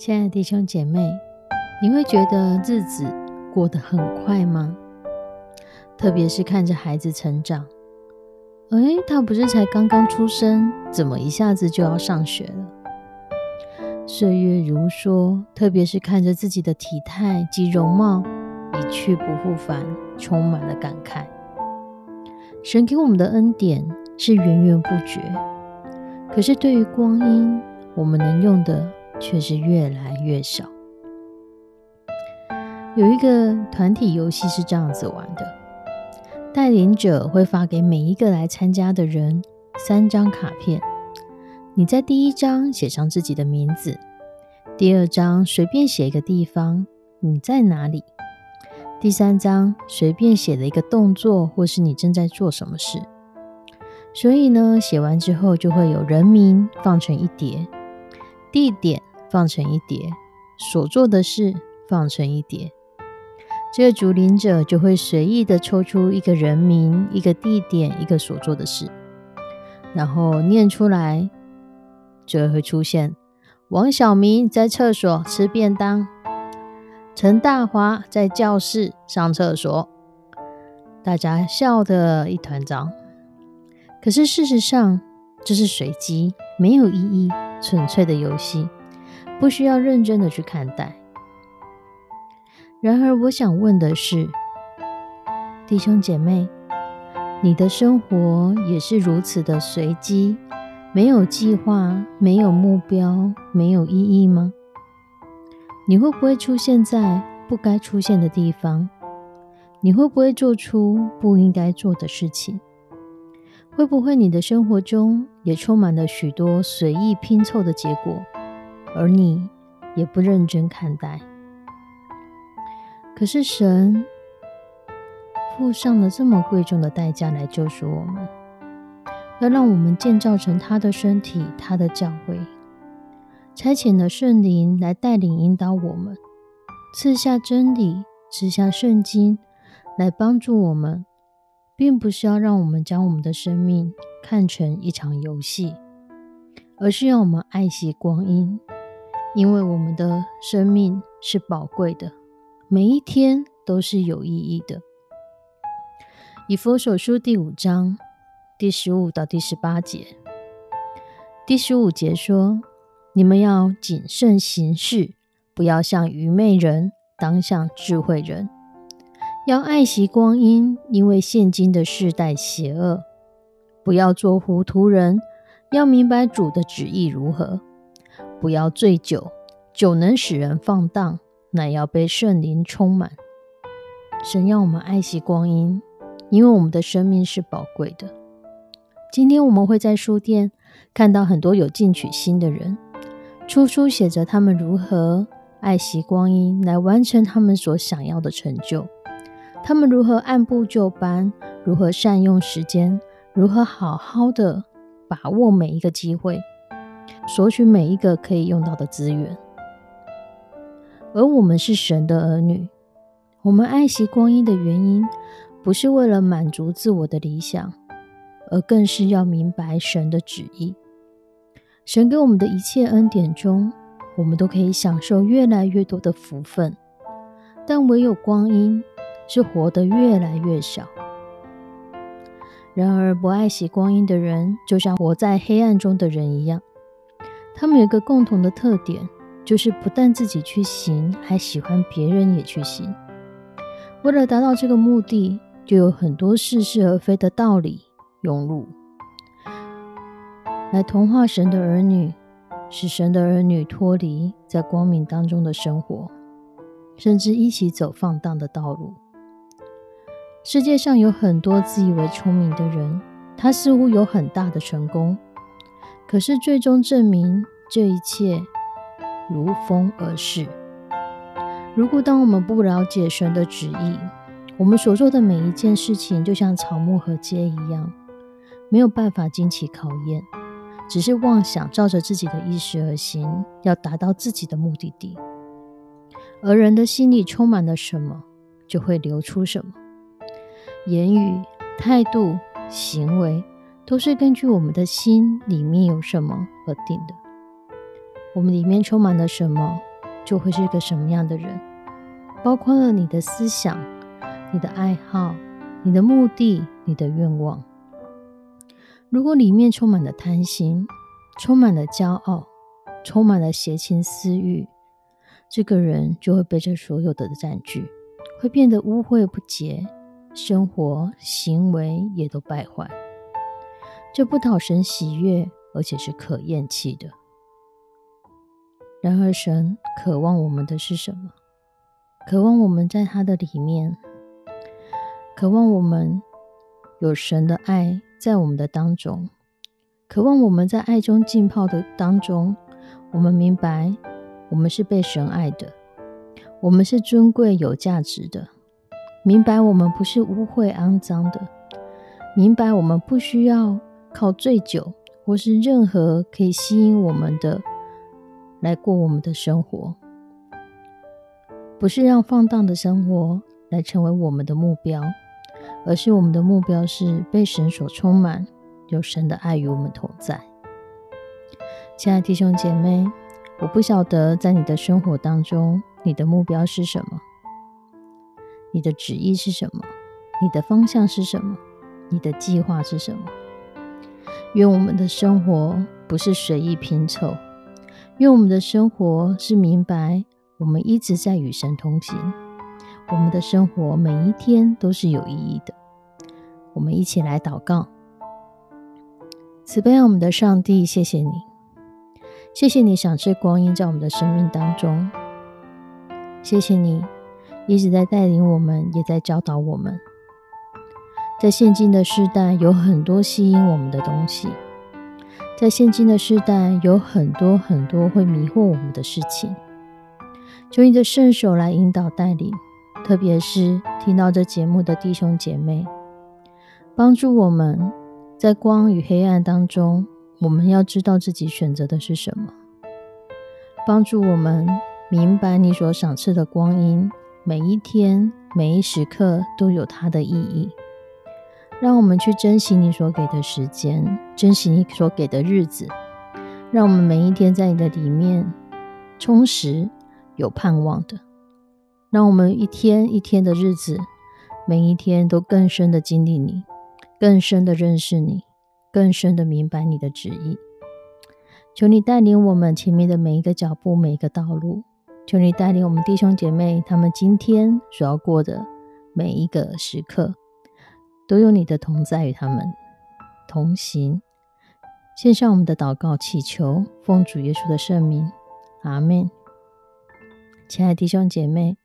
亲爱的弟兄姐妹，你会觉得日子过得很快吗？特别是看着孩子成长，哎，他不是才刚刚出生，怎么一下子就要上学了？岁月如梭，特别是看着自己的体态及容貌一去不复返，充满了感慨。神给我们的恩典是源源不绝，可是对于光阴，我们能用的。却是越来越少。有一个团体游戏是这样子玩的：带领者会发给每一个来参加的人三张卡片，你在第一张写上自己的名字，第二张随便写一个地方你在哪里，第三张随便写了一个动作或是你正在做什么事。所以呢，写完之后就会有人名放成一叠，地点。放成一叠，所做的事放成一叠，这个主领者就会随意的抽出一个人名、一个地点、一个所做的事，然后念出来，就会出现王小明在厕所吃便当，陈大华在教室上厕所，大家笑得一团糟。可是事实上，这是随机、没有意义、纯粹的游戏。不需要认真的去看待。然而，我想问的是，弟兄姐妹，你的生活也是如此的随机，没有计划，没有目标，没有意义吗？你会不会出现在不该出现的地方？你会不会做出不应该做的事情？会不会你的生活中也充满了许多随意拼凑的结果？而你也不认真看待，可是神付上了这么贵重的代价来救赎我们，要让我们建造成他的身体、他的教会，差遣了圣灵来带领引导我们，赐下真理、赐下圣经来帮助我们，并不是要让我们将我们的生命看成一场游戏，而是要我们爱惜光阴。因为我们的生命是宝贵的，每一天都是有意义的。以佛手书第五章第十五到第十八节，第十五节说：“你们要谨慎行事，不要像愚昧人，当像智慧人。要爱惜光阴，因为现今的世代邪恶。不要做糊涂人，要明白主的旨意如何。”不要醉酒，酒能使人放荡，乃要被圣灵充满。神要我们爱惜光阴，因为我们的生命是宝贵的。今天我们会在书店看到很多有进取心的人，出书写着他们如何爱惜光阴，来完成他们所想要的成就。他们如何按部就班，如何善用时间，如何好好的把握每一个机会。索取每一个可以用到的资源，而我们是神的儿女，我们爱惜光阴的原因，不是为了满足自我的理想，而更是要明白神的旨意。神给我们的一切恩典中，我们都可以享受越来越多的福分，但唯有光阴是活得越来越少。然而，不爱惜光阴的人，就像活在黑暗中的人一样。他们有一个共同的特点，就是不但自己去行，还喜欢别人也去行。为了达到这个目的，就有很多似是而非的道理涌入，来同化神的儿女，使神的儿女脱离在光明当中的生活，甚至一起走放荡的道路。世界上有很多自以为聪明的人，他似乎有很大的成功，可是最终证明这一切如风而逝。如果当我们不了解神的旨意，我们所做的每一件事情就像草木和秸一样，没有办法经起考验，只是妄想照着自己的意识而行，要达到自己的目的地。而人的心里充满了什么，就会流出什么。言语、态度、行为，都是根据我们的心里面有什么而定的。我们里面充满了什么？就会是个什么样的人，包括了你的思想、你的爱好、你的目的、你的愿望。如果里面充满了贪心，充满了骄傲，充满了邪情私欲，这个人就会被这所有的占据，会变得污秽不洁，生活行为也都败坏，这不讨神喜悦，而且是可厌弃的。然而，神渴望我们的是什么？渴望我们在他的里面，渴望我们有神的爱在我们的当中，渴望我们在爱中浸泡的当中，我们明白我们是被神爱的，我们是尊贵有价值的，明白我们不是污秽肮脏的，明白我们不需要靠醉酒或是任何可以吸引我们的。来过我们的生活，不是让放荡的生活来成为我们的目标，而是我们的目标是被神所充满，有神的爱与我们同在。亲爱的弟兄姐妹，我不晓得在你的生活当中，你的目标是什么，你的旨意是什么，你的方向是什么，你的计划是什么？愿我们的生活不是随意拼凑。愿我们的生活是明白，我们一直在与神同行。我们的生活每一天都是有意义的。我们一起来祷告：慈悲我们的上帝，谢谢你，谢谢你赏赐光阴在我们的生命当中。谢谢你一直在带领我们，也在教导我们。在现今的时代，有很多吸引我们的东西。在现今的时代，有很多很多会迷惑我们的事情，求你的圣手来引导带领，特别是听到这节目的弟兄姐妹，帮助我们在光与黑暗当中，我们要知道自己选择的是什么，帮助我们明白你所赏赐的光阴，每一天每一时刻都有它的意义。让我们去珍惜你所给的时间，珍惜你所给的日子。让我们每一天在你的里面充实、有盼望的。让我们一天一天的日子，每一天都更深的经历你，更深的认识你，更深的明白你的旨意。求你带领我们前面的每一个脚步、每一个道路。求你带领我们弟兄姐妹，他们今天所要过的每一个时刻。都有你的同在与他们同行。献上我们的祷告，祈求奉主耶稣的圣名，阿门。亲爱的弟兄姐妹，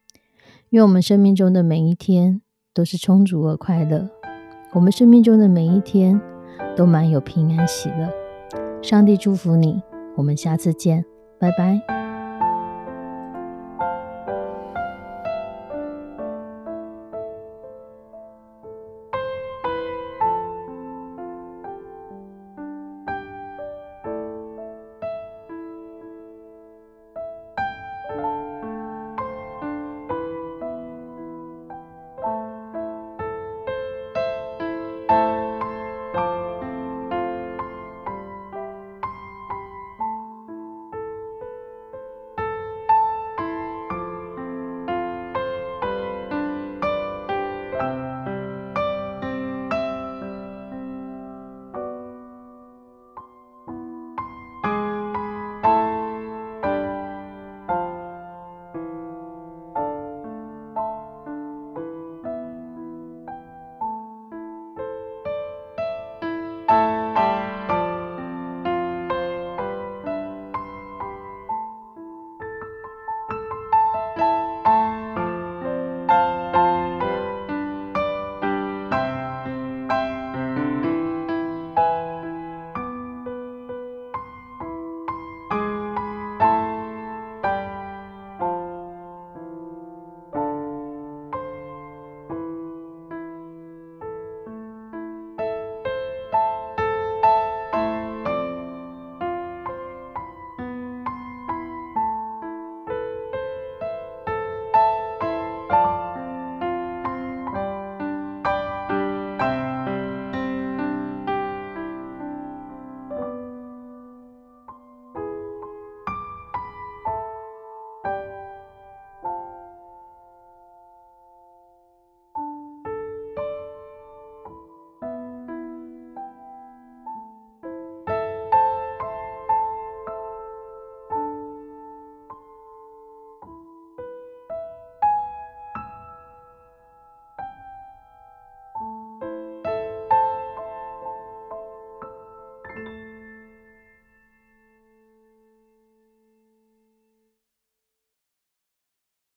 愿我们生命中的每一天都是充足而快乐。我们生命中的每一天都满有平安喜乐。上帝祝福你，我们下次见，拜拜。